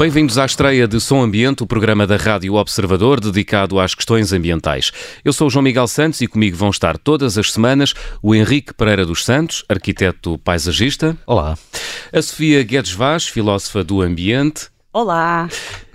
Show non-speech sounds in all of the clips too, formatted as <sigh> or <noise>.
Bem-vindos à estreia de Som Ambiente, o programa da Rádio Observador dedicado às questões ambientais. Eu sou o João Miguel Santos e comigo vão estar todas as semanas o Henrique Pereira dos Santos, arquiteto paisagista. Olá. A Sofia Guedes Vaz, filósofa do ambiente. Olá.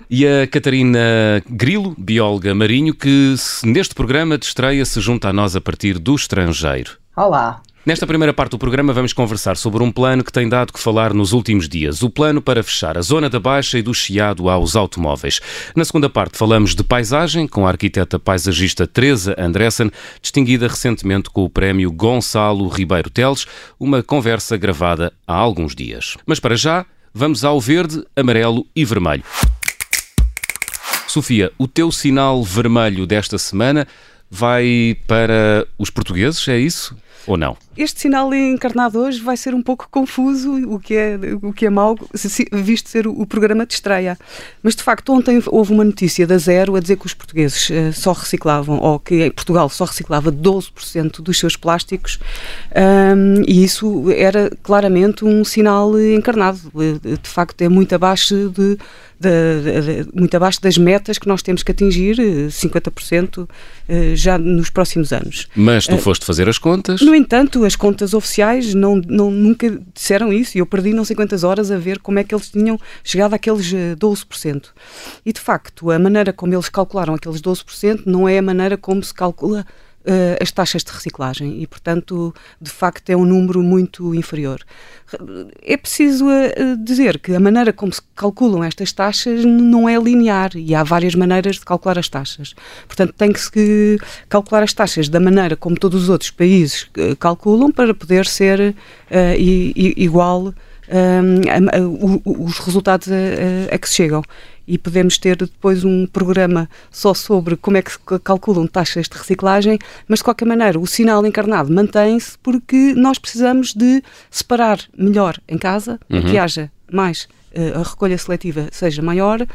E a Catarina Grilo, bióloga marinho, que neste programa de estreia se junta a nós a partir do estrangeiro. Olá. Nesta primeira parte do programa vamos conversar sobre um plano que tem dado que falar nos últimos dias, o plano para fechar a zona da Baixa e do Chiado aos automóveis. Na segunda parte falamos de paisagem com a arquiteta paisagista Teresa Andressen, distinguida recentemente com o prémio Gonçalo Ribeiro Teles, uma conversa gravada há alguns dias. Mas para já, vamos ao verde, amarelo e vermelho. Sofia, o teu sinal vermelho desta semana vai para os portugueses, é isso? Ou não? Este sinal encarnado hoje vai ser um pouco confuso, o que é, o que é mau, visto ser o, programa de estreia. Mas, de facto, ontem houve uma notícia da Zero a dizer que os portugueses uh, só reciclavam, ou que em Portugal só reciclava 12% dos seus plásticos, um, e isso era claramente um sinal encarnado. Eh, de facto, é muito abaixo de de, de, muito abaixo das metas que nós temos que atingir, 50% eh, já nos próximos anos. Mas tu foste fazer as contas? No entanto, as contas oficiais não, não, nunca disseram isso e eu perdi não sei quantas horas a ver como é que eles tinham chegado àqueles 12%. Eh, e de facto, a maneira como eles calcularam aqueles 12% não é a maneira como se calcula uh, as taxas de reciclagem e, portanto, de facto é um número muito inferior. É preciso uh, dizer que a maneira como se calculam estas taxas não é linear e há várias maneiras de calcular as taxas. Portanto, tem que se calcular as taxas da maneira como todos os outros países uh, calculam para poder ser igual um, os resultados a, a, que se chegam e podemos ter depois um programa só sobre como é que se calculam taxas de reciclagem, mas de qualquer maneira o sinal encarnado mantém-se porque nós precisamos de separar melhor em casa, uhum. que haja mais a recolha seletiva seja maior, uh,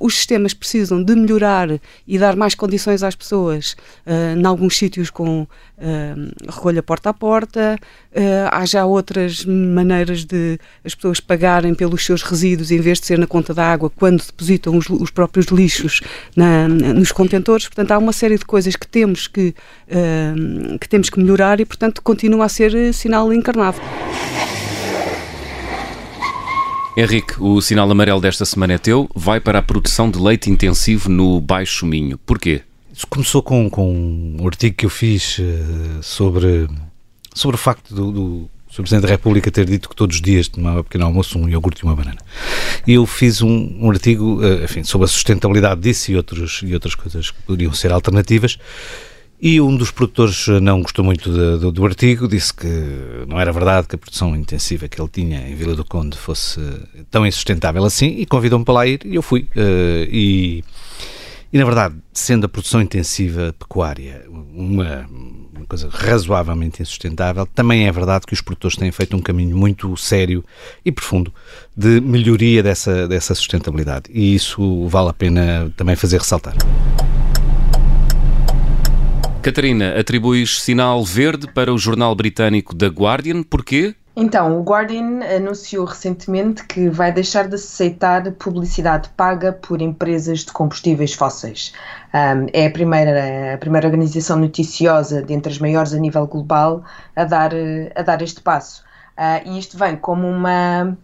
os sistemas precisam de melhorar e dar mais condições às pessoas, uh, em alguns sítios com recolha porta a porta, há já outras maneiras de as pessoas pagarem pelos seus resíduos em vez de ser na conta da água quando depositam os, os próprios lixos na, nos contentores, portanto há uma série de coisas que temos que, que temos que melhorar e portanto continua a ser sinal encarnado. Henrique, o sinal amarelo desta semana é teu. Vai para a produção de leite intensivo no Baixo Minho. Porquê? Isso começou com, com um artigo que eu fiz uh, sobre, sobre o facto do, do Sr. Presidente da República ter dito que todos os dias tomava pequeno almoço um iogurte e uma banana. E eu fiz um, um artigo uh, enfim, sobre a sustentabilidade disso e, outros, e outras coisas que poderiam ser alternativas. E um dos produtores não gostou muito do artigo, disse que não era verdade que a produção intensiva que ele tinha em Vila do Conde fosse tão insustentável assim e convidou-me para lá ir e eu fui. Uh, e, e, na verdade, sendo a produção intensiva pecuária uma, uma coisa razoavelmente insustentável, também é verdade que os produtores têm feito um caminho muito sério e profundo de melhoria dessa, dessa sustentabilidade. E isso vale a pena também fazer ressaltar. Catarina, atribuis sinal verde para o jornal britânico The Guardian. Porquê? Então, o Guardian anunciou recentemente que vai deixar de aceitar publicidade paga por empresas de combustíveis fósseis. Um, é a primeira, a primeira organização noticiosa dentre as maiores a nível global a dar, a dar este passo. Uh, e isto vem como uma,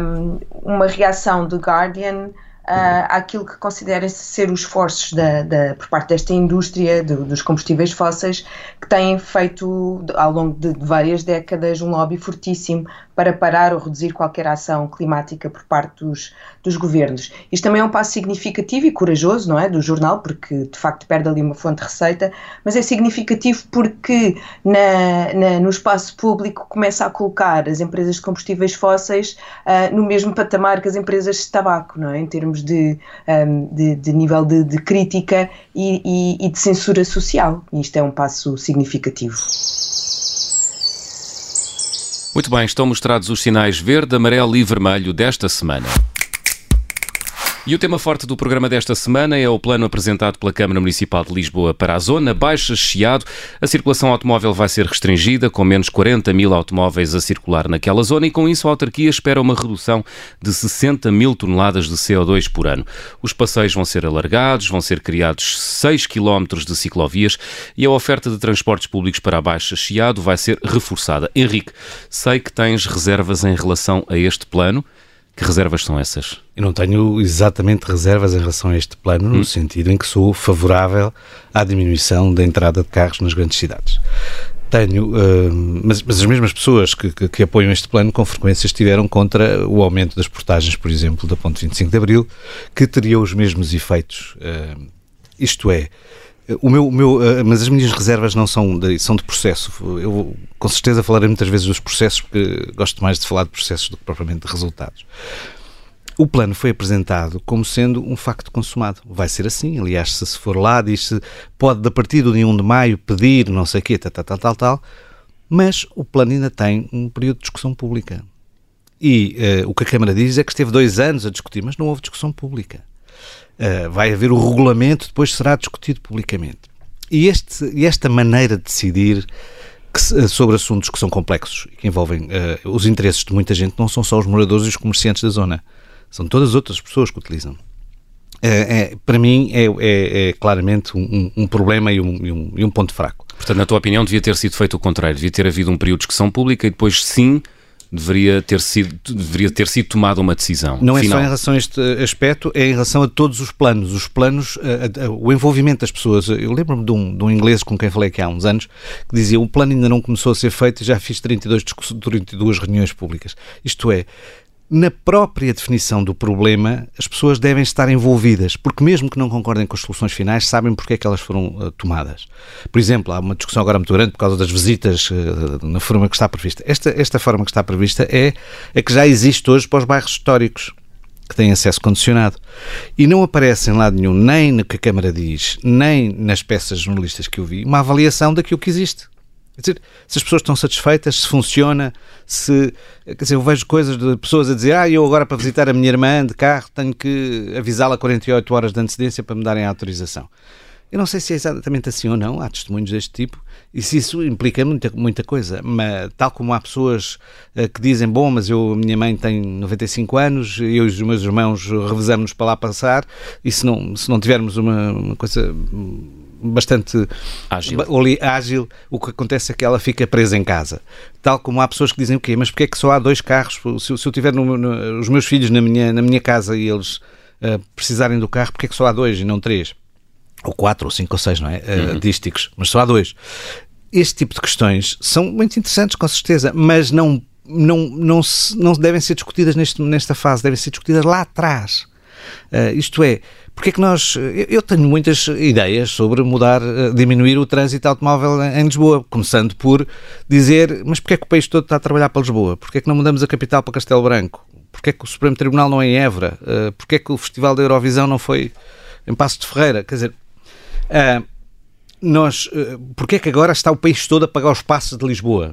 um, uma reação do Guardian uh, àquilo que considera ser os esforços da, da, por parte desta indústria do, dos combustíveis fósseis que têm feito ao longo de várias décadas um lobby fortíssimo para parar ou reduzir qualquer ação climática por parte dos, dos governos. Isto também é um passo significativo e corajoso, não é, do jornal, porque de facto perde ali uma fonte de receita, mas é significativo porque na, na no espaço público começa a colocar as empresas de combustíveis fósseis uh, no mesmo patamar que as empresas de tabaco, não é, em termos de, um, de, de, nível de, de crítica e, e, e de censura social. Isto é um passo significativo. Muito bem, estão mostrados os sinais verde, amarelo e vermelho desta semana. E o tema forte do programa desta semana é o plano apresentado pela Câmara Municipal de Lisboa para a zona Baixa Chiado. A circulação automóvel vai ser restringida, com menos 40 mil automóveis a circular naquela zona e com isso a autarquia espera uma redução de 60 mil toneladas de CO2 por ano. Os passeios vão ser alargados, vão ser criados 6 quilómetros de ciclovias e a oferta de transportes públicos para a Baixa Chiado vai ser reforçada. Henrique, sei que tens reservas em relação a este plano. Que reservas são essas? Eu não tenho exatamente reservas em relação a este plano, no hum. sentido em que sou favorável à diminuição da entrada de carros nas grandes cidades. Tenho, uh, mas, mas, as mesmas pessoas que, que, que, apoiam este plano com frequência estiveram contra o aumento das portagens, por exemplo, da ponte 25 de Abril, que teria os mesmos efeitos. Uh, isto é, o meu, o meu, eh, mas as minhas reservas não são de, são de processo. Eu com certeza falarei muitas vezes dos processos, porque gosto mais de falar de processos do que propriamente de resultados. O plano foi apresentado como sendo um facto consumado. Vai ser assim, aliás, se, for lá, diz-se, pode, a partir do dia 1 de maio, pedir não sei o quê, tal, tal, tal, tal, tal, mas o plano ainda tem um período de discussão pública. E uh, o que a Câmara diz é que esteve dois anos a discutir, mas não houve discussão pública. Uh, vai haver o regulamento, depois será discutido publicamente. E, este, esta maneira de decidir que, eh, sobre assuntos que são complexos e que envolvem uh, os interesses de muita gente não são só os moradores e os comerciantes da zona, são todas as outras pessoas que utilizam. É, para mim é, é, é claramente um, um, problema e um, e, um, e um ponto fraco. Portanto, na tua opinião, devia ter sido feito o contrário, devia ter havido um período de discussão pública e depois sim deveria ter sido, deveria ter sido tomada uma decisão. Não final. é só em relação a este aspecto, é em relação a todos os planos. Os planos, a, a, o envolvimento das pessoas. Eu lembro-me de um, de um inglês com quem falei aqui há uns anos que dizia: o plano ainda não começou a ser feito e já fiz 32, 32 reuniões públicas. Isto é, na própria definição do problema, as pessoas devem estar envolvidas, porque mesmo que não concordem com as soluções finais, sabem porque é que elas foram uh, tomadas. Por exemplo, há uma discussão agora muito grande por causa das visitas uh, na forma que está prevista. Esta, esta forma que está prevista é a que já existe hoje para os bairros históricos que têm acesso condicionado. E não aparece em lado nenhum, nem no que a Câmara diz, nem nas peças jornalistas que eu vi, uma avaliação daquilo que existe. Quer dizer, se as pessoas estão satisfeitas, se funciona, se. Quer dizer, eu vejo coisas de pessoas a dizer, ah, eu agora para visitar a minha irmã de carro tenho que avisá-la 48 horas de antecedência para me darem a autorização. Eu não sei se é exatamente assim ou não, há testemunhos deste tipo, e se isso implica muita, muita coisa, mas tal como há pessoas uh, que dizem, bom, mas eu, a minha mãe tem 95 anos, eu e os meus irmãos revezamos para lá passar, e se não, se não tivermos uma, uma coisa bastante ágil. ágil, o que acontece é que ela fica presa em casa. Tal como há pessoas que dizem o quê? Mas porquê é que só há dois carros? Se, se eu tiver no, no, os meus filhos na minha, na minha casa e eles uh, precisarem do carro, porquê é que só há dois e não três? Ou quatro, ou cinco, ou seis, não é? Uh, uhum. Dísticos, mas só há dois. Este tipo de questões são muito interessantes, com certeza, mas não, não, não, se, não devem ser discutidas neste, nesta fase, devem ser discutidas lá atrás. Uh, isto é, porque é que nós. Eu tenho muitas ideias sobre mudar, eh, diminuir o trânsito automóvel em Lisboa, começando por dizer, mas porquê é que o país todo está a trabalhar para Lisboa? Porquê é que não mudamos a capital para Castelo Branco? Porquê é que o Supremo Tribunal não é em Évora? Eh, porquê é que o Festival da Eurovisão não foi em Passo de Ferreira? Quer dizer, uh, nós. Uh, porquê é que agora está o país todo a pagar os passos de Lisboa?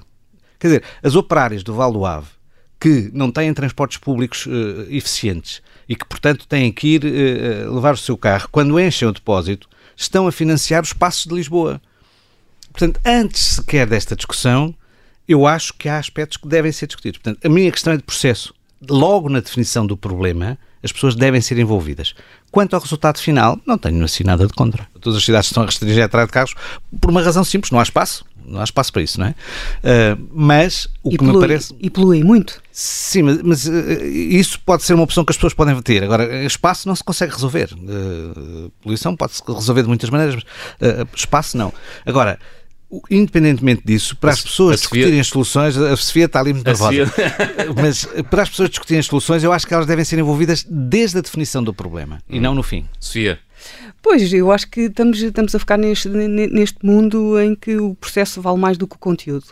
Quer dizer, as operárias do Val do Ave, que não têm transportes públicos uh, eficientes, e que, portanto, têm que ir uh, levar o seu carro, quando enchem o depósito, estão a financiar os passos de Lisboa. Portanto, antes sequer desta discussão, eu acho que há aspectos que devem ser discutidos. Portanto, a minha questão é de processo. Logo na definição do problema, as pessoas devem ser envolvidas. Quanto ao resultado final, não tenho assim nada de contra. Todas as cidades estão a restringir a entrada de carros por uma razão simples, não há espaço não há espaço para isso, não é? Uh, mas o e que polui, me parece. E polui muito. Sim, mas, mas uh, isso pode ser uma opção que as pessoas podem ter. Agora, espaço não se consegue resolver. Uh, poluição pode-se resolver de muitas maneiras, mas espaço não. Agora, independentemente disso, para as pessoas discutirem as soluções, a Sofia está ali muito nervosa, <laughs> mas para as pessoas discutirem as soluções, eu acho que elas devem ser envolvidas desde a definição do problema hum. e não no fim. Sofia. Pois, eu acho que estamos, estamos a ficar neste, neste mundo em que o processo vale mais do que o conteúdo.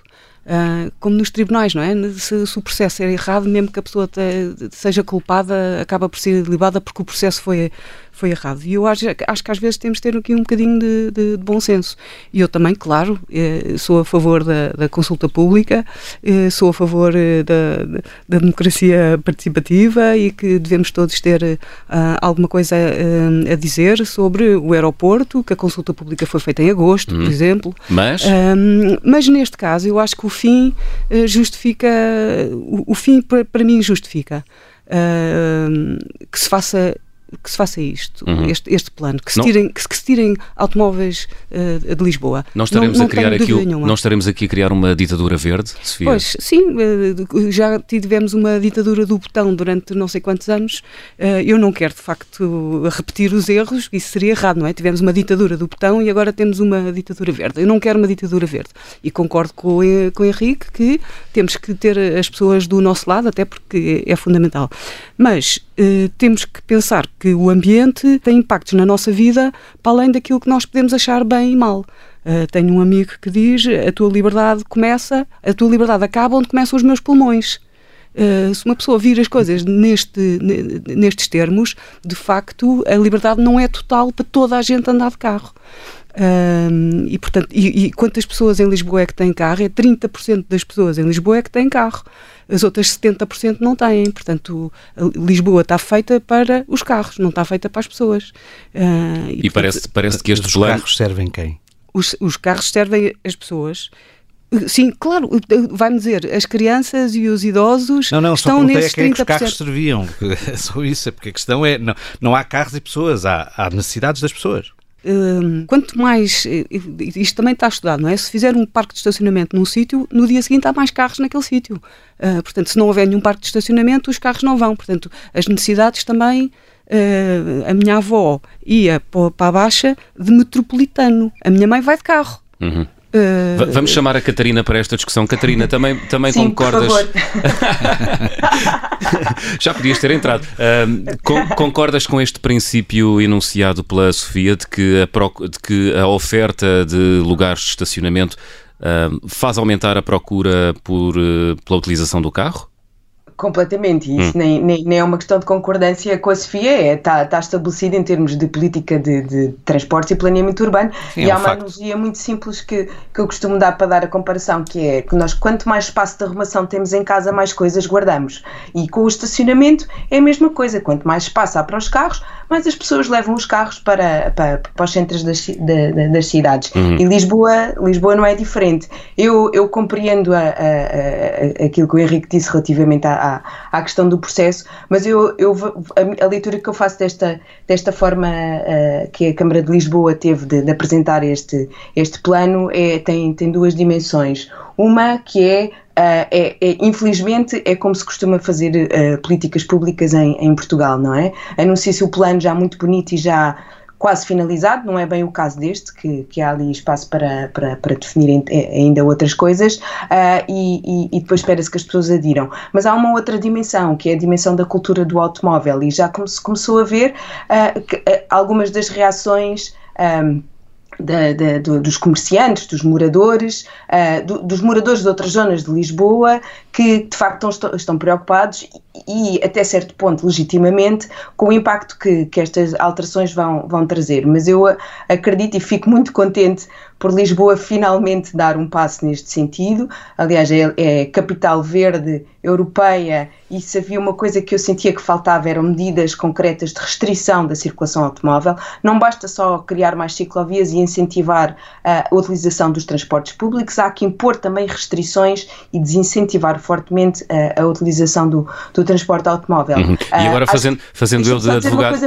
Uh, como nos tribunais, não é? Se, se, o processo é errado, mesmo que a pessoa te, seja culpada, acaba por ser libada porque o processo foi, foi errado. E eu acho, acho que às vezes temos de ter aqui um bocadinho de, de, de bom senso. E eu também, claro, eh, sou a favor da, da consulta pública, eh, sou a favor eh, da, da, democracia participativa e que devemos todos ter uh, alguma coisa a dizer sobre o aeroporto, que a consulta pública foi feita em agosto, hum. por exemplo. Mas? Um, mas neste caso, eu acho que o fim justifica, o, o fim para, para mim justifica. Uh, que se faça que se faça isto, uhum. este, este plano, que se, tirem, que, que se tirem automóveis uh, de Lisboa. Não estaremos, não, a criar aqui, não estaremos aqui a criar uma ditadura verde, Sofia? Pois, sim, uh, já tivemos uma ditadura do botão durante não sei quantos anos. Uh, eu não quero, de facto, repetir os erros, isso seria errado, não é? Tivemos uma ditadura do botão e agora temos uma ditadura verde. Eu não quero uma ditadura verde. E concordo com, com o Henrique que temos que ter as pessoas do nosso lado, até porque é fundamental. Mas temos que pensar que o ambiente tem impactos na nossa vida para além daquilo que nós podemos achar bem e mal. Uh, tenho um amigo que diz: a tua liberdade começa, a tua liberdade acaba onde começam os meus pulmões. Uh, se uma pessoa vir as coisas neste, nestes termos, de facto, a liberdade não é total para toda a gente andar de carro. Uh, e, portanto, e, e, quantas pessoas em Lisboa é que têm carro? É 30% das pessoas em Lisboa é que têm carro as outras 70% não têm. Portanto, Lisboa está feita para os carros, não está feita para as pessoas. Uh, e, e portanto, parece, parece que estes os planos... carros servem quem? Os, os carros servem as pessoas. Sim, claro, vai-me dizer, as crianças e os idosos não, não, estão nesses é que, é que os carros serviam. <laughs> É só isso, é porque a questão é, não, não há carros e pessoas, há, há necessidades das pessoas. Hum, quanto mais. Isto também está estudado, não é? Se fizer um parque de estacionamento num sítio, no dia seguinte há mais carros naquele sítio. Uh, portanto, se não houver nenhum parque de estacionamento, os carros não vão. Portanto, as necessidades também. Uh, a minha avó ia para a Baixa de metropolitano. A minha mãe vai de carro. Uhum. Uh... Vamos chamar a Catarina para esta discussão. Catarina, também, também Sim, concordas? <laughs> Já podias ter entrado. Uh, con concordas com este princípio enunciado pela Sofia de que a, de que a oferta de lugares de estacionamento uh, faz aumentar a procura por, pela utilização do carro? Completamente, e isso hum. nem, nem, nem, é uma questão de concordância com a Sofia, está é, tá, tá estabelecido em termos de política de, de transportes e planeamento urbano. Sim, e é há uma analogia muito simples que, que eu costumo dar para dar a comparação, que é que nós, quanto mais espaço de arrumação temos em casa, mais coisas guardamos. E com o estacionamento é a mesma coisa, quanto mais espaço há para os carros, mais as pessoas levam os carros para, para, para os centros das, das cidades. Hum. E Lisboa, Lisboa não é diferente. Eu, eu compreendo a, a, a, aquilo que o Henrique disse relativamente à à, à questão do processo, mas eu, eu a, a, leitura que eu faço desta, desta forma uh, que a Câmara de Lisboa teve de, de, apresentar este, este plano é, tem, tem duas dimensões. Uma que é Uh, é, é, infelizmente é como se costuma fazer uh, políticas públicas em, em Portugal, não é? Anuncia-se o plano já muito bonito e já quase finalizado, não é bem o caso deste, que, que há ali espaço para, para, para definir ainda outras coisas, uh, e, e, depois espera-se que as pessoas adiram. Mas há uma outra dimensão, que é a dimensão da cultura do automóvel, e já come, começou a ver uh, que, uh, algumas das reações. Um, da, da, do, dos comerciantes, dos moradores, uh, do, dos moradores de outras zonas de Lisboa, que de facto estão, estão preocupados e, até certo ponto, legitimamente, com o impacto que, que estas alterações vão, vão trazer. Mas eu acredito e fico muito contente por Lisboa finalmente dar um passo neste sentido. Aliás, é, é capital verde europeia e se havia uma coisa que eu sentia que faltava eram medidas concretas de restrição da circulação automóvel. Não basta só criar mais ciclovias e incentivar a utilização dos transportes públicos, há que impor também restrições e desincentivar fortemente a, a utilização do, do, transporte automóvel. Uhum. E agora fazendo, fazendo eu de advogado...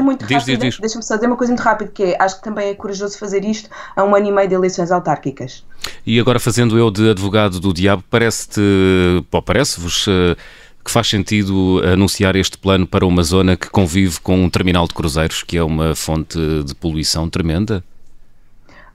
Deixa-me só dizer uma coisa muito rápida, que é, acho que também é corajoso fazer isto a um ano e meio de eleições autárquicas. E agora fazendo eu de advogado do diabo, parece-te, parece-vos uh, que faz sentido anunciar este plano para uma zona que convive com um terminal de cruzeiros, que é uma fonte de poluição tremenda?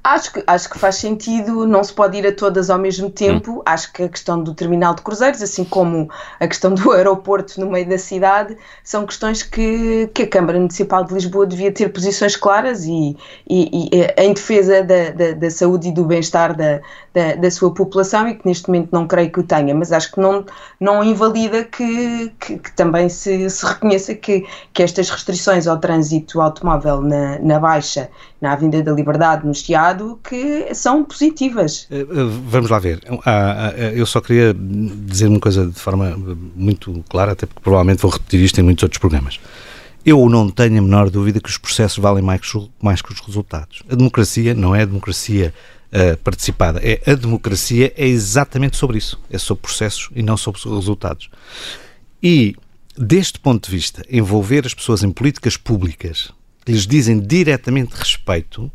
Acho que, acho que faz sentido, não se pode ir a todas ao mesmo tempo. Hum. Acho que a questão do terminal de cruzeiros, assim como a questão do <laughs> aeroporto no meio da cidade, são questões que, que a Câmara Municipal de Lisboa devia ter posições claras e, e, e em defesa da, da, da, saúde e do bem-estar da, da, da, sua população e que neste momento não creio que o tenha, mas acho que não, não invalida que, que, que também se, se reconheça que, que estas restrições ao trânsito automóvel na, na Baixa, na Avenida da Liberdade, no Chiado, que são positivas. Eh, eh, vamos lá ver. Eu só queria dizer uma coisa de forma muito clara, até porque provavelmente vou repetir isto em muitos outros programas. Eu não tenho a menor dúvida que os processos valem mais, que os resultados. A democracia não é a democracia participada, é a democracia é exatamente sobre isso. É sobre processos e não sobre resultados. E, deste ponto de vista, envolver as pessoas em políticas públicas que lhes dizem diretamente respeito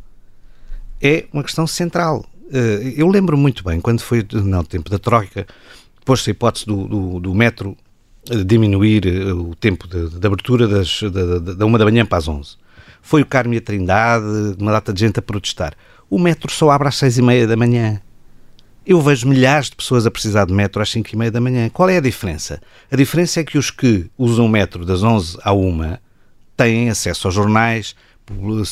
é uma questão central. Eh, eu lembro muito bem, quando foi no tempo da Troika, pôs-se a hipótese do, do, do, metro eh, diminuir eh, o tempo de, de abertura das, da, da uma da manhã para as 11. Foi o Carme e a Trindade, uma data de gente a protestar. O metro só abre às seis e meia da manhã. Eu vejo milhares de pessoas a precisar de metro às cinco e meia da manhã. Qual é a diferença? A diferença é que os que usam o metro das 11 à 1 têm acesso aos jornais,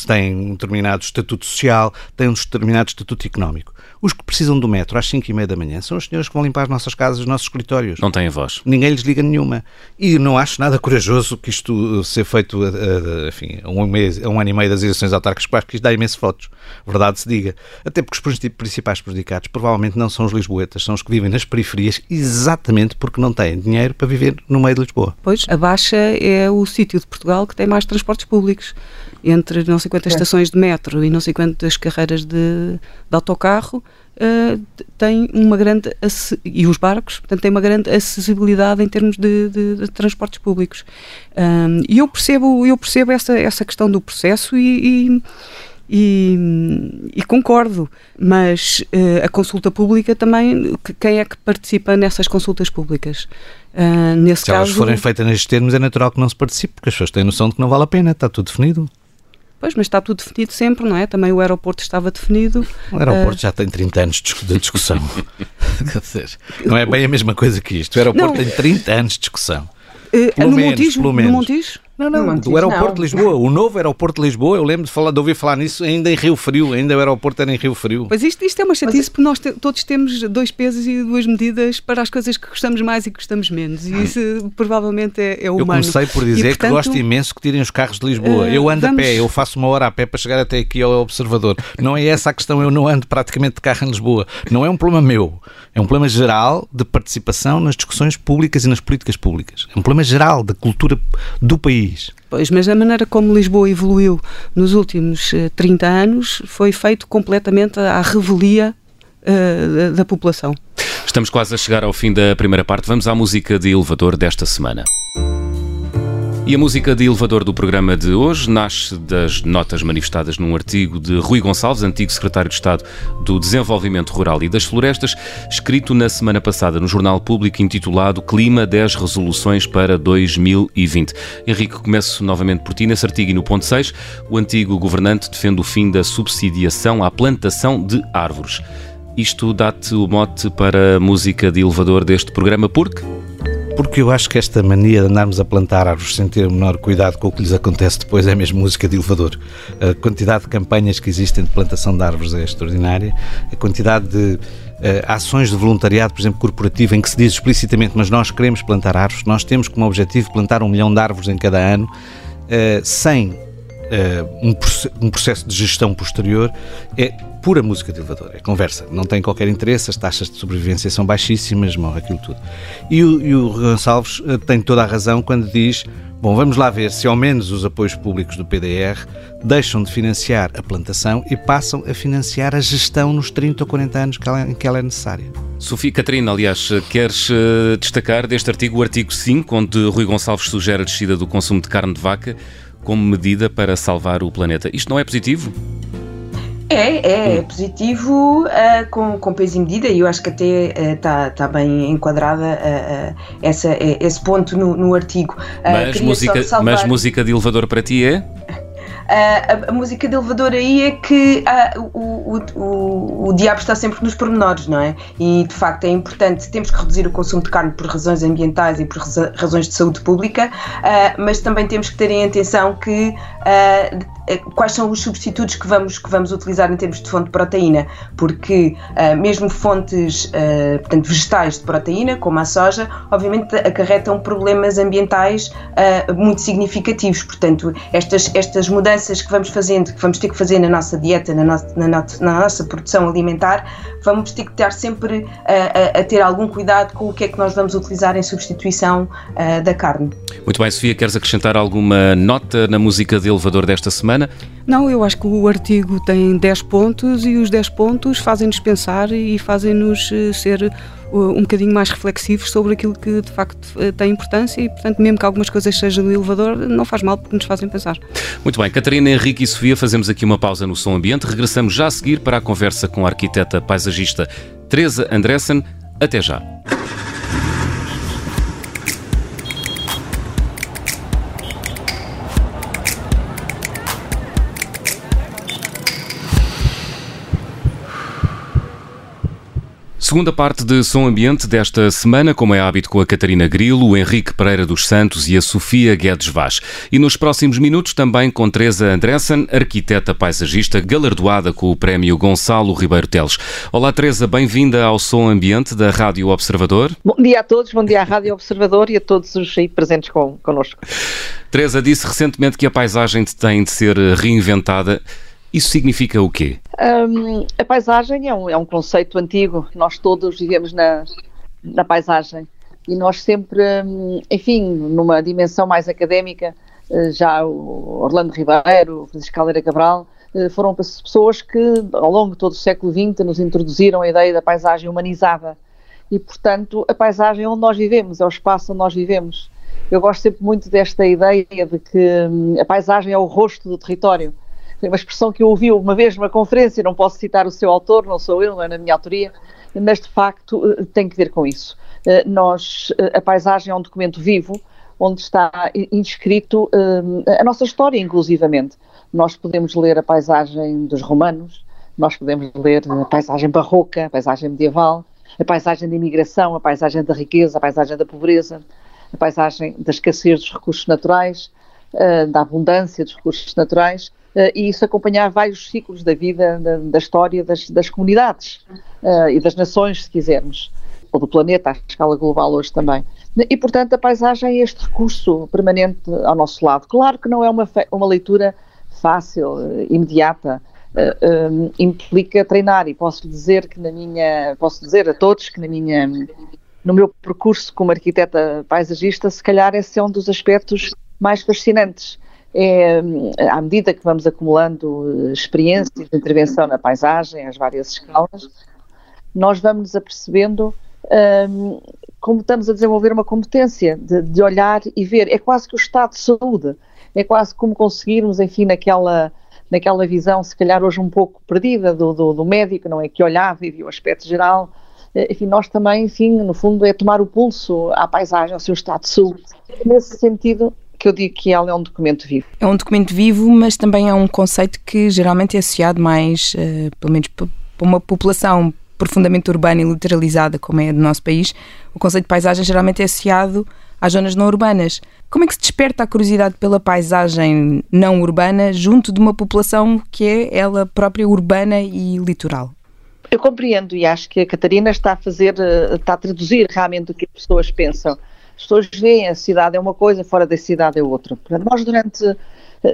têm um determinado estatuto social, têm um determinado estatuto económico. Os que precisam do metro às 5 e meia da manhã são os senhores que vão limpar as nossas casas, os nossos escritórios. Não têm voz. Ninguém lhes liga nenhuma. E não acho nada corajoso que isto seja feito, enfim, a um, mês, a um ano e meio das eleições autárquicas, porque isto dá imensos votos. Verdade se diga. Até porque os principais prejudicados provavelmente não são os lisboetas, são os que vivem nas periferias exatamente porque não têm dinheiro para viver no meio de Lisboa. Pois, a Baixa é o sítio de Portugal que tem mais transportes públicos. Entre não sei quantas é. estações de metro e não sei quantas carreiras de, de autocarro, uh, tem uma grande e os barcos, portanto, tem uma grande acessibilidade em termos de, de, de transportes públicos. Um, e eu percebo, eu percebo essa, essa questão do processo e, e e, e, concordo, mas uh, a consulta pública também, quem é que participa nessas consultas públicas? Uh, nesse Se caso, elas forem feitas nestes termos, é natural que não se participe, porque as pessoas têm noção de que não vale a pena, está tudo definido. Pois, mas está tudo definido sempre, não é? Também o aeroporto estava definido. O aeroporto uh... já tem 30 anos de discussão. <laughs> Não é bem a mesma coisa que isto. O aeroporto não. tem 30 anos de discussão. Uh, pelo no menos, Montijo, pelo menos. No Montijo? Não, não, do aeroporto não. de Lisboa. O novo aeroporto de Lisboa, eu lembro de, falar, de ouvir falar nisso ainda em Rio Frio, ainda o aeroporto era em Rio Frio. Mas isto, isto é uma chatice porque nós te, todos temos dois pesos e duas medidas para as coisas que gostamos mais e que gostamos menos. E isso provavelmente é, é humano. Eu comecei por dizer e, portanto, que gosto imenso que tirem os carros de Lisboa. Uh, eu ando vamos... a pé, eu faço uma hora a pé para chegar até aqui ao Observador. Não é essa a questão, eu não ando praticamente de carro em Lisboa. Não é um problema meu. É um problema geral de participação nas discussões públicas e nas políticas públicas. É um problema geral da cultura do país. Pois, mas a maneira como Lisboa evoluiu nos últimos 30 eh, anos foi feito completamente à revelia uh, da população. Estamos quase a chegar ao fim da primeira parte. Vamos à música de elevador desta semana. E a música de elevador do programa de hoje nasce das notas manifestadas num artigo de Rui Gonçalves, antigo secretário de Estado do Desenvolvimento Rural e das Florestas, escrito na semana passada no Jornal Público intitulado Clima 10 Resoluções para 2020. Henrique, começo novamente por ti. Nesse artigo e no ponto 6, o antigo governante defende o fim da subsidiação à plantação de árvores. Isto dá-te o mote para a música de elevador deste programa, porque porque eu acho que esta mania de andarmos a plantar árvores sem ter o menor cuidado com o que lhes acontece depois é mesmo música de elevador. A quantidade de campanhas que existem de plantação de árvores é extraordinária, a quantidade de Uh, ações de voluntariado, por exemplo, corporativo, em que se diz explicitamente, mas nós queremos plantar árvores, nós temos como objetivo plantar um milhão de árvores em cada ano, uh, sem um, um, processo de gestão posterior, é pura música de elevador, é conversa, não tem qualquer interesse, as taxas de sobrevivência são baixíssimas, morre aquilo tudo. E o, e o Gonçalves uh, tem toda a razão quando diz: bom, vamos lá ver se ao menos os apoios públicos do PDR deixam de financiar a plantação e passam a financiar a gestão nos 30 ou 40 anos que ela, em que ela é necessária. Sofia Catarina, aliás, queres uh, destacar deste artigo o artigo 5, onde Rui Gonçalves sugere a descida do consumo de carne de vaca como medida para salvar o planeta. Isto não é positivo? É, é, é positivo uh, com, com peso e medida e eu acho que até está uh, tá bem enquadrada uh, essa, esse ponto no, no artigo. Mas, música, salvar... mas música de elevador para ti é? a, a, música de elevador aí é que o, o, o, o, diabo está sempre nos pormenores, não é? E de facto é importante, temos que reduzir o consumo de carne por razões ambientais e por razões de saúde pública, mas também temos que ter em atenção que quais são os substitutos que vamos, que vamos utilizar em termos de fonte de proteína, porque mesmo fontes portanto, vegetais de proteína, como a soja, obviamente acarretam problemas ambientais muito significativos. Portanto, estas, estas mudanças que vamos fazendo, que vamos ter que fazer na nossa dieta, na nossa, na, na nossa produção alimentar, vamos ter que estar sempre a, a, ter algum cuidado com o que é que nós vamos utilizar em substituição uh, da carne. Muito bem, Sofia, queres acrescentar alguma nota na música de elevador desta semana? Não, eu acho que o artigo tem 10 pontos e os 10 pontos fazem-nos pensar e fazem-nos eh, ser um bocadinho mais reflexivos sobre aquilo que de facto eh, tem importância e, portanto, mesmo que algumas coisas sejam do elevador, não faz mal porque nos fazem pensar. Muito bem, Catarina, Henrique e Sofia, fazemos aqui uma pausa no som ambiente. Regressamos já a seguir para a conversa com a arquiteta paisagista Teresa Andressen. Até já. Segunda parte de Som Ambiente desta semana, como é hábito com a Catarina Grilo, o Henrique Pereira dos Santos e a Sofia Guedes Vaz. E nos próximos minutos também com Teresa Andressen, arquiteta paisagista, galardoada com o prémio Gonçalo Ribeiro Teles. Olá Teresa, bem-vinda ao Som Ambiente da Rádio Observador. Bom dia a todos, bom dia à Rádio Observador e a todos os aí presentes con connosco. Teresa disse recentemente que a paisagem tem de ser reinventada. Isso significa o quê? Um, a paisagem é um, é um conceito antigo, nós todos vivemos na, na paisagem e nós sempre, hum, enfim, numa dimensão mais académica, eh, já o Orlando Ribeiro, o Francisco Caldeira Cabral, eh, foram pessoas que ao longo de todo o século XX nos introduziram a ideia da paisagem humanizada e, portanto, a paisagem é onde nós vivemos, é o espaço onde nós vivemos. Eu gosto sempre muito desta ideia de que hum, a paisagem é o rosto do território uma expressão que eu ouvi uma vez numa conferência, não posso citar o seu autor, não sou eu, não é na minha autoria, mas de facto eh, tem que ver com isso. Eh, nós, eh, a paisagem é um documento vivo, onde está inscrito a nossa história, inclusivamente. Nós podemos ler a paisagem dos romanos, nós podemos ler a paisagem barroca, a paisagem medieval, a paisagem da imigração, a paisagem da riqueza, a paisagem da pobreza, a paisagem da escassez dos recursos naturais, da abundância dos recursos naturais e isso acompanhar vários ciclos da vida, da, da história das, das comunidades uh, e das nações, se quisermos, ou do planeta, à escala global hoje também. E, portanto, a paisagem é este recurso permanente ao nosso lado. Claro que não é uma, uma leitura fácil, eh, imediata, uh, um, implica treinar e posso dizer que na minha, posso dizer a todos que na minha, no meu percurso como arquiteta paisagista, se calhar esse é um dos aspectos mais fascinantes é, à medida que vamos acumulando experiências de intervenção na paisagem, às várias escalas, nós vamos nos apercebendo um, como estamos a desenvolver uma competência de, de, olhar e ver. É quase que o estado de saúde, é quase como conseguirmos, enfim, naquela, naquela visão, se calhar hoje um pouco perdida do, do, do médico, não é? Que olhava e via o aspecto geral. Eh, enfim, nós também, enfim, no fundo, é tomar o pulso à paisagem, ao seu estado de saúde. Nesse sentido, que eu digo que ela é um documento vivo. É um documento vivo, mas também é um conceito que geralmente é associado mais, uh, pelo menos para uma população profundamente urbana e literalizada, como é a do nosso país, o conceito de paisagem geralmente é associado às zonas não urbanas. Como é que se desperta a curiosidade pela paisagem não urbana junto de uma população que é ela própria urbana e litoral? Eu compreendo e acho que a Catarina está a fazer, eh, está a traduzir realmente o que as pessoas pensam as pessoas veem a cidade é uma coisa, fora da cidade é outra. Nós durante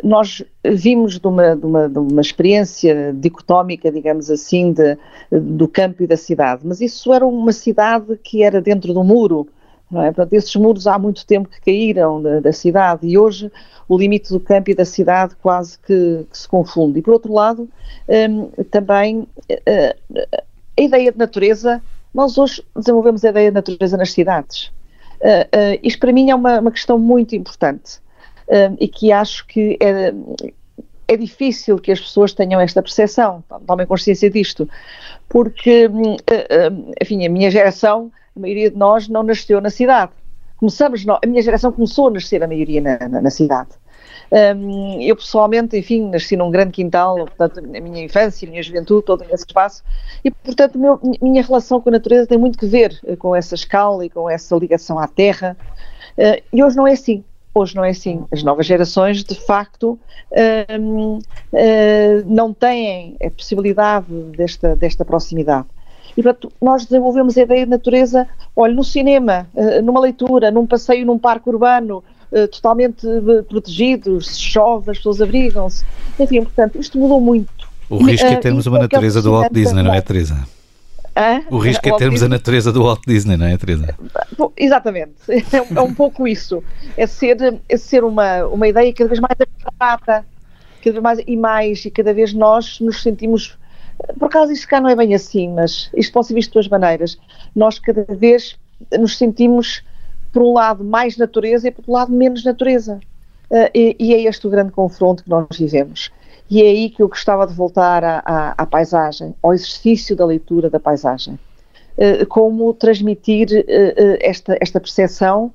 nós vimos de uma, de uma, de uma experiência dicotómica, digamos assim, de, do campo e da cidade, mas isso era uma cidade que era dentro do muro, não é? Portanto, esses muros há muito tempo que caíram da, da, cidade e hoje o limite do campo e da cidade quase que, que se confunde. E por outro lado, um, também uh, a ideia de natureza, nós hoje desenvolvemos a ideia de natureza nas cidades. Uh, uh, isto para mim é uma, uma questão muito importante uh, e que acho que é, é difícil que as pessoas tenham esta percepção, tomem consciência disto, porque, enfim, a minha geração, a maioria de nós não nasceu na cidade. Começamos, a minha geração começou a nascer a maioria na, na, na cidade. Um, eu pessoalmente, enfim, nasci num grande quintal, portanto, a minha infância, a minha juventude, todo esse espaço, e portanto, meu, minha relação com a natureza tem muito que ver eh, com essa escala e com essa ligação à terra. Uh, e hoje não é assim. Hoje não é assim. As novas gerações, de facto, uh, não têm a possibilidade desta, desta proximidade. E, portanto, nós desenvolvemos a ideia de natureza, olha, no cinema, numa leitura, num passeio num parque urbano, uh, totalmente uh, protegidos, se chove, as pessoas abrigam-se. Enfim, portanto, isto mudou muito. O risco é termos uma natureza do Walt Disney, não é, Teresa? Hã? O risco é termos a natureza do Walt Disney, não é, Teresa? Exatamente, <laughs> é, um, é um pouco isso. É ser, é ser uma, uma ideia cada vez mais abstrata, cada vez mais e mais, e cada vez nós nos sentimos. Por acaso, isto cá não é bem assim, mas isto pode ser visto de duas maneiras. Nós cada vez nos sentimos por um lado, mais natureza e por outro lado, menos natureza. Uh, e, e, é este o grande confronto que nós vivemos. E é aí que eu gostava de voltar à, à, à paisagem, ao exercício da leitura da paisagem. Uh, como transmitir uh, esta, esta percepção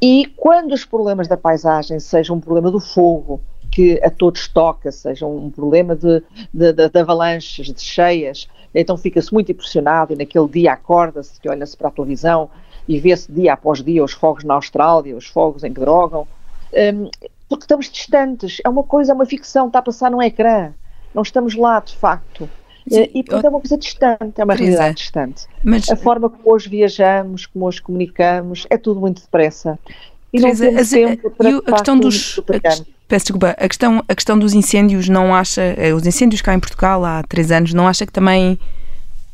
e quando os problemas da paisagem, sejam um problema do fogo, que a todos toca, seja um problema de, de, de, de avalanches, de cheias, então fica-se muito impressionado e naquele dia acorda-se, olha-se para a televisão e vê-se dia após dia os fogos na Austrália, os fogos em que drogam, um, porque estamos distantes. É uma coisa, é uma ficção, está a passar num ecrã. Não estamos lá, de facto. Sim, e portanto é uma coisa distante, é uma realidade é. distante. Mas, a forma como hoje viajamos, como hoje comunicamos, é tudo muito depressa. E Teresa, não temos tempo para a questão dos a, Peço desculpa, a questão, a questão dos incêndios não acha, eh, os incêndios cá em Portugal há três anos, não acha que também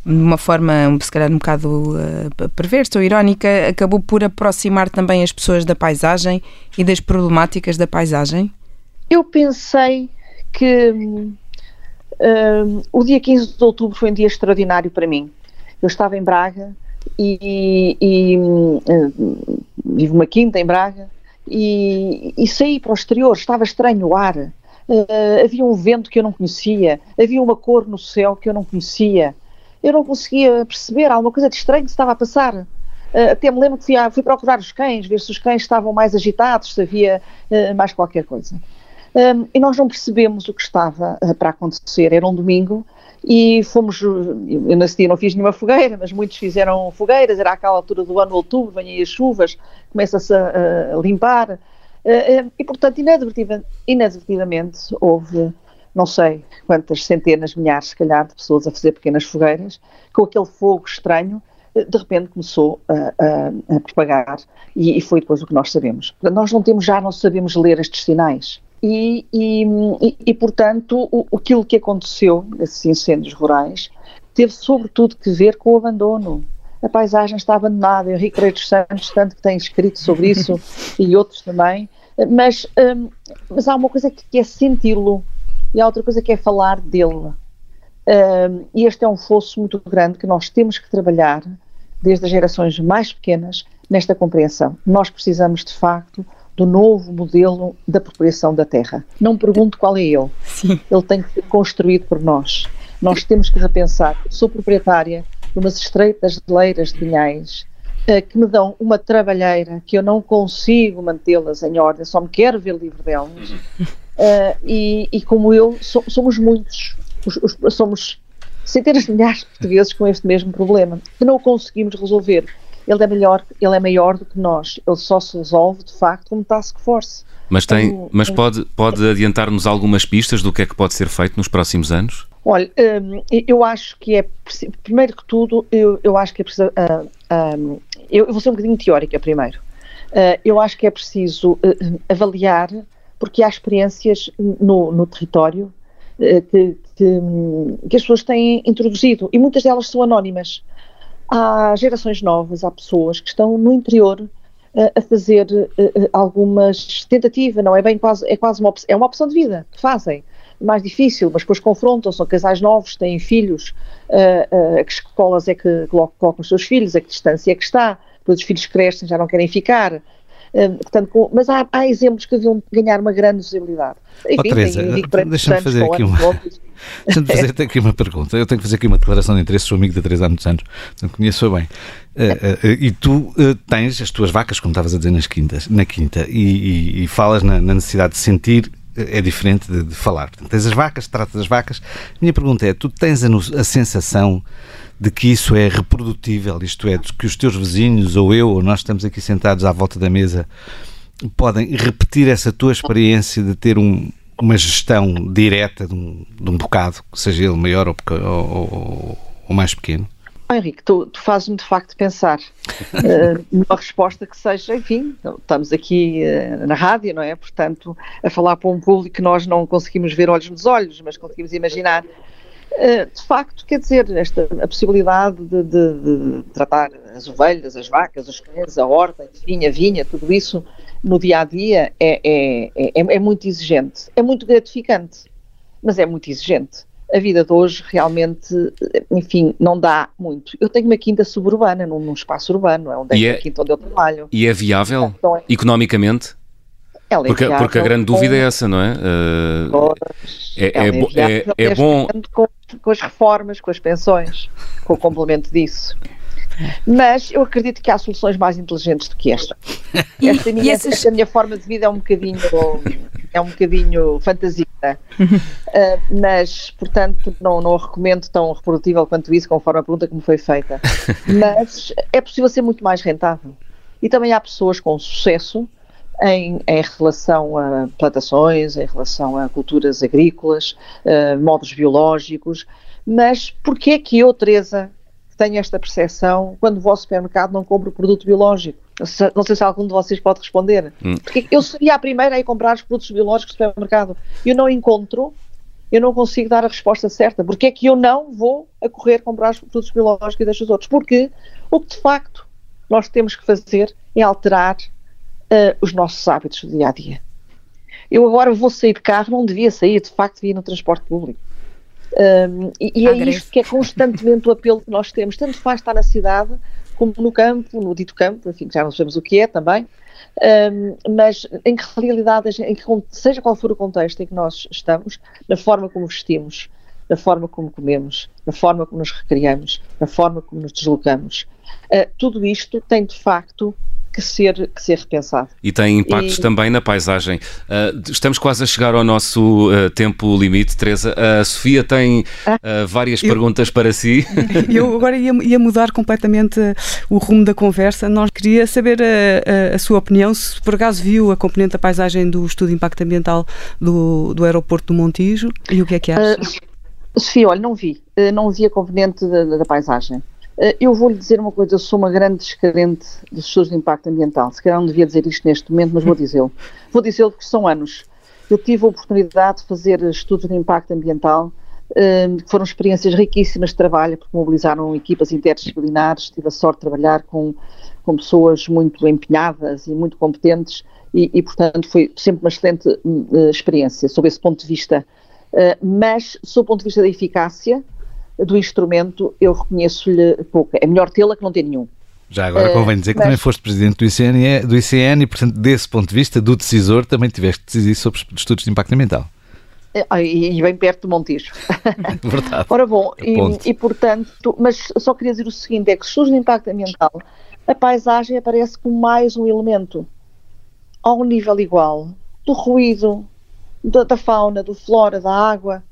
de uma forma, se calhar, um bocado uh, perversa ou irónica, acabou por aproximar também as pessoas da paisagem e das problemáticas da paisagem? Eu pensei que uh, o dia 15 de outubro foi um dia extraordinário para mim. Eu estava em Braga e, e uh, vivo uma quinta em Braga e, e, saí para o exterior, estava estranho o ar. Uh, havia um vento que eu não conhecia, havia uma cor no céu que eu não conhecia eu não conseguia perceber, alguma coisa de estranho que estava a passar. Uh, até me lembro que fui, a, fui, procurar os cães, ver se os cães estavam mais agitados, se havia uh, mais qualquer coisa. Um, e nós não percebemos o que estava uh, para acontecer. Era um domingo e fomos. Eu nesse dia não fiz nenhuma fogueira, mas muitos fizeram fogueiras. Era aquela altura do ano, outubro, vêm aí as chuvas, começa-se a, a, limpar. e, portanto, inadvertidamente houve não sei quantas centenas, milhares, se calhar, de pessoas a fazer pequenas fogueiras, com aquele fogo estranho, eh, de repente começou a, a, a propagar e, e, foi depois o que nós sabemos. Nós não temos já, não sabemos ler estes sinais. E, e, e portanto, o, aquilo que aconteceu, esses incêndios rurais, teve sobretudo que ver com o abandono. A paisagem está abandonada. Henrique Pereira dos Santos, tanto que tem escrito sobre isso, <laughs> e outros também, mas, hum, mas há uma coisa que, que é senti-lo e há outra coisa que é falar dele. Um, e este é um fosso muito grande que nós temos que trabalhar desde as gerações mais pequenas nesta compreensão. Nós precisamos, de facto, do novo modelo da apropriação da terra. Não pergunto qual é ele. Sim. Ele tem que ser construído por nós. Nós temos que repensar. Sou proprietária de umas estreitas leiras de pinhais uh, que me dão uma trabalheira que eu não consigo mantê-las em ordem, só me quero ver livre delas. Uh, e, e, como eu, so, somos muitos, os, os, somos centenas de milhares de portugueses com este mesmo problema, que não o conseguimos resolver. Ele é melhor, ele é maior do que nós. Ele só se resolve, de facto, como task force. Mas, tem, um, mas pode, pode adiantar-nos algumas pistas do que é que pode ser feito nos próximos anos? Olha, um, eu acho que é, primeiro que tudo, eu, eu acho que é preciso, uh, eu, eu, vou ser um bocadinho teórica primeiro. Uh, eu acho que é preciso avaliar porque há experiências no, no território eh, que, que, que, as pessoas têm introduzido e muitas delas são anónimas. Há gerações novas, há pessoas que estão no interior eh, a fazer eh, algumas tentativas, não é bem quase, é quase uma, é uma opção de vida que fazem mais difícil, mas depois confrontam, são casais novos, têm filhos, a que escolas é que colocam os seus filhos, a que distância é que está, depois os filhos crescem, já não querem ficar, Hum, portanto, com, mas há, há, exemplos que deviam ganhar uma grande visibilidade. Enfim, oh, Teresa, <laughs> deixa-me fazer aqui uma... Deixa-me fazer aqui uma pergunta. Eu tenho que fazer aqui uma declaração de interesse. Sou amigo da Teresa há muitos anos, portanto conheço-a bem. Uh, uh, e tu tens as tuas vacas, como estavas a dizer, nas quintas, na quinta, e, e, e falas na, na, necessidade de sentir é diferente de, de, falar. Portanto, tens as vacas, tratas das vacas. Minha pergunta é: tu tens a, a, sensação de que isso é reprodutível, isto é, de que os teus vizinhos ou eu, ou nós estamos aqui sentados à volta da mesa, podem repetir essa tua experiência de ter um, uma gestão direta de um, de um bocado, seja ele maior ou, ou, ou mais pequeno? Henrique, tu, tu fazes-me de facto pensar uh, <laughs> numa resposta que seja, enfim, estamos aqui uh, na rádio, não é? Portanto, a falar para um público que nós não conseguimos ver olhos nos olhos, mas conseguimos imaginar. Uh, de facto, quer dizer, esta, a possibilidade de, de, de, tratar as ovelhas, as vacas, os cães, a horta, enfim, a vinha, tudo isso no dia a dia é, é, é, é muito exigente. É muito gratificante, mas é muito exigente a vida de hoje realmente, enfim, não dá muito. Eu tenho uma quinta suburbana, num, num espaço urbano, é onde é, é a quinta onde eu trabalho. E é viável, então, é, economicamente? Ela é porque, viável, porque a grande dúvida é essa, não é? Uh, é, é, é, é bom. Com, com as reformas, com as pensões, com o complemento disso. Mas eu acredito que há soluções mais inteligentes do que esta. Esta, minha, essas... esta minha forma de vida é um bocadinho, é um bocadinho fantasia. Uh, mas, portanto, não, não a recomendo tão reprodutível quanto isso, conforme a pergunta que me foi feita. <laughs> Mas é possível ser muito mais rentável. E também há pessoas com sucesso em, em, relação a plantações, em relação a culturas agrícolas, uh, modos biológicos, mas porquê é que eu, Teresa, tenho esta percepção quando o vosso supermercado não compra o produto biológico? Não sei se algum de vocês pode responder. Hum. Porque eu seria a primeira a ir comprar os produtos biológicos do supermercado. Eu não encontro, eu não consigo dar a resposta certa. Porque é que eu não vou a correr comprar os produtos biológicos e deixo os outros? Porque o que de facto nós temos que fazer é alterar uh, os nossos hábitos do dia a dia. Eu agora vou sair de carro, não devia sair, de facto devia ir no transporte público. Um, e, e é isto que é constantemente o apelo que nós temos. Tanto faz estar na cidade como no campo, no dito campo, enfim, já não sabemos o que é também, um, mas em que realidade, em que, seja qual for o contexto em que nós estamos, na forma como vestimos, na forma como comemos, na forma como nos recriamos, na forma como nos deslocamos, uh, tudo isto tem de facto que ser, que ser repensado. E tem impactos e... também na paisagem. Uh, estamos quase a chegar ao nosso uh, tempo limite, Teresa. A Sofia tem uh, várias eu... perguntas para si. <laughs> Eu agora ia, ia, mudar completamente o rumo da conversa. Nós queria saber a, a, a, sua opinião, se por acaso viu a componente da paisagem do estudo de impacto ambiental do, do aeroporto do Montijo e o que é que acha? Sofia, olha, não vi. não vi a componente da, da paisagem. Eh, eu vou-lhe dizer uma coisa, eu sou uma grande descrente dos estudos de impacto ambiental. Se calhar não devia dizer isto neste momento, mas vou dizê-lo. <laughs> Vou dizê-lo porque são anos. Eu tive a oportunidade de fazer estudos de impacto ambiental, eh, que foram experiências riquíssimas de trabalho, porque mobilizaram equipas interdisciplinares, tive a sorte de trabalhar com, com pessoas muito empenhadas e muito competentes, e, e portanto foi sempre uma excelente uh, experiência, sob esse ponto de vista. Uh, mas, sob o ponto de vista da eficácia, do instrumento, eu reconheço-lhe pouco. É melhor tê-la que não ter nenhum. Já agora convém dizer que mas... também foste presidente do ICN, do ICN e, portanto, desse ponto de vista, do decisor, também tiveste de decidir sobre estudos de impacto ambiental. É, e bem perto do Montijo. <laughs> Verdade. Ora bom, e, e, portanto, mas só queria dizer o seguinte: é que estudos de impacto ambiental, a paisagem aparece como mais um elemento, ao nível igual, do ruído, da, da fauna, do flora, da água,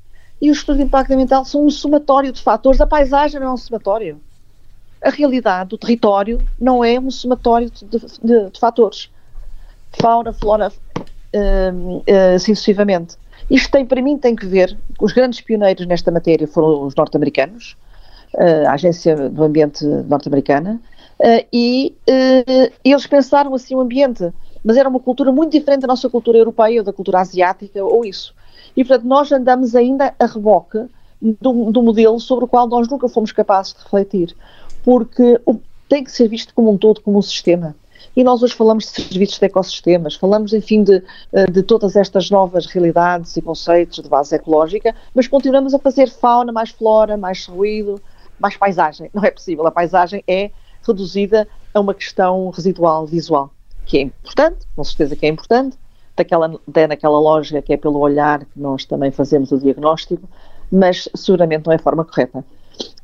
e os estudos de impacto ambiental são um somatório de fatores. A paisagem não é um somatório. A realidade do território não é um somatório de, de, de fatores. Fauna, flora, uh, uh, sucessivamente. Isto tem, para mim, tem que ver, os grandes pioneiros nesta matéria foram os norte-americanos, uh, a Agência do Ambiente norte-americana, uh, e uh, eles pensaram assim o ambiente, mas era uma cultura muito diferente da nossa cultura europeia ou da cultura asiática, ou isso. E, portanto, nós andamos ainda a reboque do, do modelo sobre o qual nós nunca fomos capazes de refletir, porque tem que ser visto como um todo, como um sistema. E nós hoje falamos de serviços de ecossistemas, falamos, enfim, de, eh, de todas estas novas realidades e conceitos de base ecológica, mas continuamos a fazer fauna, mais flora, mais ruído, mais paisagem. Não é possível. A paisagem é reduzida a uma questão residual, visual, que é importante, com certeza que é importante, daquela, naquela lógica que é pelo olhar que nós também fazemos o diagnóstico, mas seguramente não é a forma correta.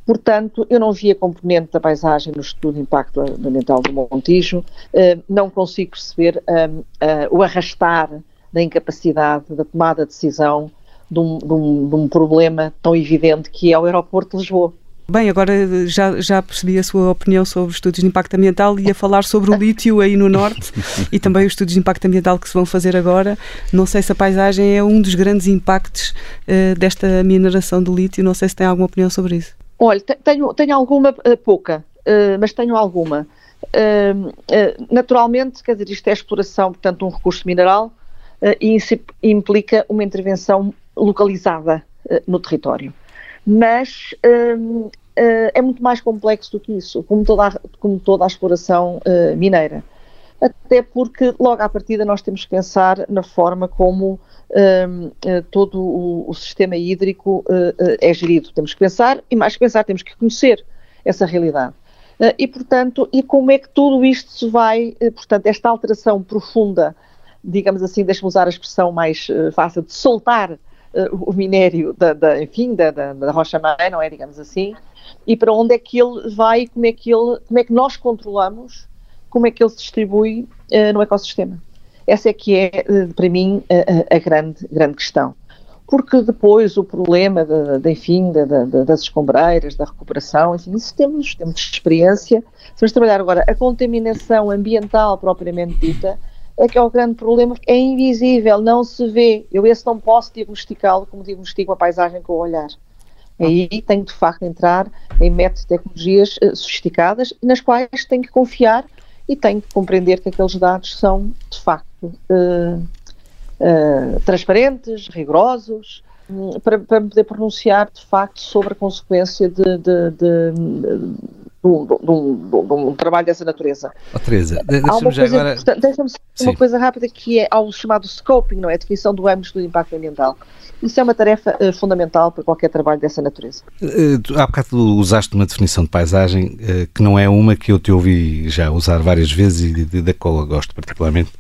Portanto, eu não vi a componente da paisagem no estudo de impacto ambiental do Montijo, uh, não consigo perceber uh, uh, o arrastar da incapacidade da tomada de decisão de um, de, um, de um, problema tão evidente que é o aeroporto de Lisboa. Bem, agora já, já percebi a sua opinião sobre os estudos de impacto ambiental e a falar sobre o <laughs> lítio aí no norte e também os estudos de impacto ambiental que se vão fazer agora. Não sei se a paisagem é um dos grandes impactos uh, desta mineração de lítio, não sei se tem alguma opinião sobre isso. Olha, tenho, tenho alguma, uh, pouca, uh, mas tenho alguma. naturalmente, quer dizer, isto é exploração, portanto, um recurso mineral e isso implica uma intervenção localizada no território mas uh, é muito mais complexo do que isso, como toda a, como toda a exploração uh, mineira. Até porque, logo à partida, nós temos que pensar na forma como todo o, o, sistema hídrico é gerido. Temos que pensar, e mais que pensar, temos que conhecer essa realidade. e, portanto, e como é que tudo isto se vai, portanto, esta alteração profunda, digamos assim, deixe-me usar a expressão mais fácil, de soltar o minério da, da enfim, da, da, da rocha-mãe, não é, digamos assim, e para onde é que ele vai, como é que, ele, como é que nós controlamos, como é que ele se distribui uh, no ecossistema. Essa é que é, uh, para mim, a, a, grande, grande questão. Porque depois o problema, de, de enfim, de, de, das escombreiras, da recuperação, enfim, isso temos, temos experiência. Se vamos trabalhar agora a contaminação ambiental propriamente dita, é que é o grande problema, é invisível, não se vê. Eu esse não posso diagnosticá-lo como diagnostico a paisagem com o olhar. Aí tenho de facto entrar em métodos de tecnologias uh, sofisticadas nas quais tenho que confiar e tenho que compreender que aqueles dados são de facto uh, uh, transparentes, rigorosos, um, para, para me poder pronunciar de facto sobre a consequência de, de, de, de um, um, trabalho dessa natureza. Oh, Teresa, deixa-me já agora... Deixa-me uma coisa rápida que é ao chamado scoping, não é? A definição do âmbito do impacto ambiental. Isso é uma tarefa uh, fundamental para qualquer trabalho dessa natureza. Uh, há bocado usaste uma definição de paisagem uh, que não é uma que eu te ouvi já usar várias vezes e da qual eu gosto particularmente.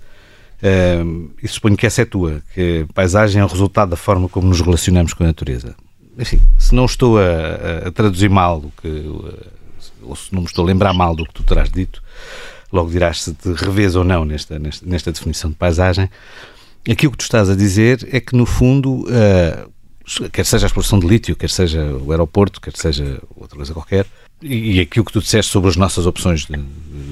Uh, e suponho que essa é tua, que paisagem é o resultado da forma como nos relacionamos com a natureza. Enfim, se não estou a, a traduzir mal o que ou se não me estou a lembrar mal do que tu terás dito, logo dirás se te revês ou não nesta, nesta, nesta definição de paisagem. Aquilo que tu estás a dizer é que, no fundo, uh, quer seja a exploração de lítio, quer seja o aeroporto, quer seja outra coisa qualquer, e, e aquilo que tu disseste sobre as nossas opções de,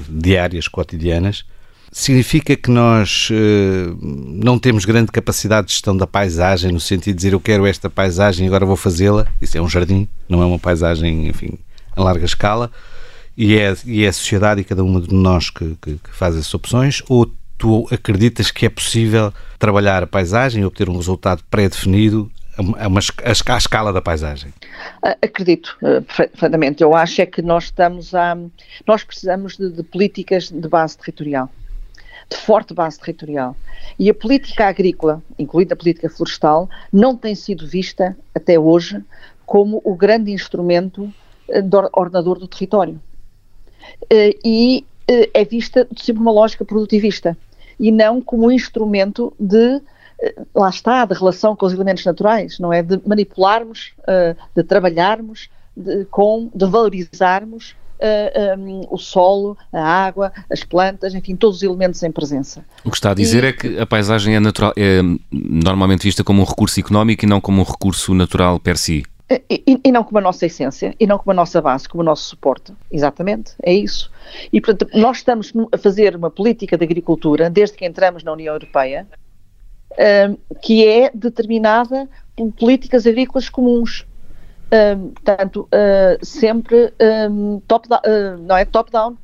diárias, cotidianas, significa que nós uh, não temos grande capacidade de gestão da paisagem, no sentido de dizer eu quero esta paisagem e agora vou fazê-la. Isso é um jardim, não é uma paisagem, enfim, a larga escala e é, e é a sociedade e cada uma de nós que, que, que faz essas opções ou tu acreditas que é possível trabalhar a paisagem e obter um resultado pré-definido a, uma, a, escala da paisagem? Acredito, eh, perfeitamente. Eu acho é que nós estamos a. Nós precisamos de, de, políticas de base territorial, de forte base territorial. E a política agrícola, incluindo a política florestal, não tem sido vista até hoje como o grande instrumento ordenador do território. Eh, e eh, é vista sempre uma lógica produtivista e não como um instrumento de eh, lá está, de relação com os elementos naturais, não é? De manipularmos, de trabalharmos, de, com, de valorizarmos uh, um, o solo, a água, as plantas, enfim, todos os elementos em presença. O que está a dizer e... é que a paisagem é, natural, é normalmente vista como um recurso económico e não como um recurso natural per si. E, e, não como a nossa essência, e não como a nossa base, como o nosso suporte. Exatamente, é isso. E, portanto, nós estamos a fazer uma política de agricultura, desde que entramos na União Europeia, um, que é determinada por políticas agrícolas comuns. Um, portanto, uh, sempre top uh, não é top-down,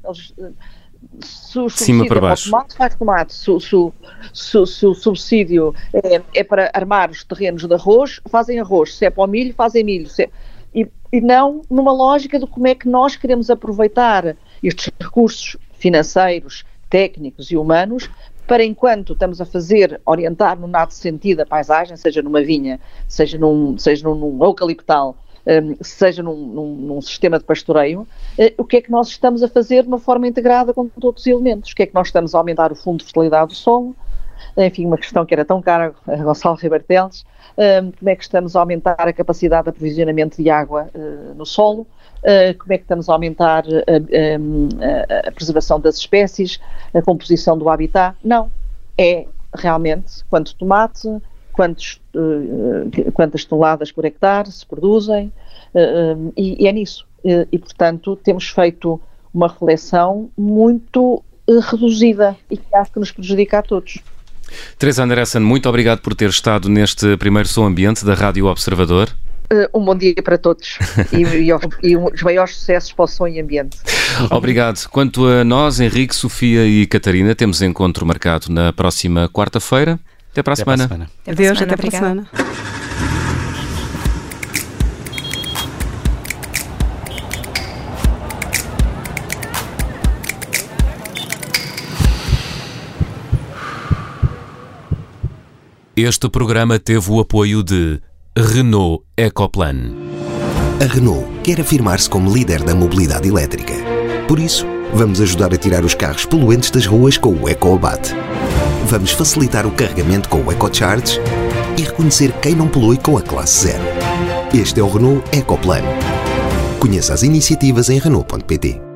se o Cima para baixo. tomate, faz tomate. Se, se, se, se o subsídio é, é, para armar os terrenos de arroz, fazem arroz. Se é para o milho, fazem milho. É, e, e não numa lógica de como é que nós queremos aproveitar estes recursos financeiros, técnicos e humanos para enquanto estamos a fazer, orientar no nado sentido a paisagem, seja numa vinha, seja num, seja num, num eucaliptal, seja num, num, num, sistema de pastoreio, uh, o que é que nós estamos a fazer de uma forma integrada com todos os elementos? O que é que nós estamos a aumentar o fundo de fertilidade do solo? Enfim, uma questão que era tão cara a Gonçalo Ribarteles. Um, como é que estamos a aumentar a capacidade de aprovisionamento de água no solo? Como é que estamos a aumentar a, a, a preservação das espécies, a composição do habitat? Não. É realmente quanto tomate, quantos, uh, quantas toneladas por hectare se produzem, uh, e, e, é nisso. E, e, portanto, temos feito uma reflexão muito reduzida e que acho que nos prejudica a todos. Teresa Anderson, muito obrigado por ter estado neste primeiro som ambiente da Rádio Observador. Um bom dia para todos <laughs> e, e, e, os maiores sucessos para o som e ambiente. Obrigado. Quanto a nós, Henrique, Sofia e Catarina, temos encontro marcado na próxima quarta-feira. Até para a até semana. Para a semana. Adeus, até para a semana. Este programa teve o apoio de Renault Ecoplan. A Renault quer afirmar-se como líder da mobilidade elétrica. Por isso, vamos ajudar a tirar os carros poluentes das ruas com o EcoAbate. Vamos facilitar o carregamento com o EcoCharge e reconhecer quem não polui com a classe zero. Este é o Renault Ecoplan. Conheça as iniciativas em Renault.pt.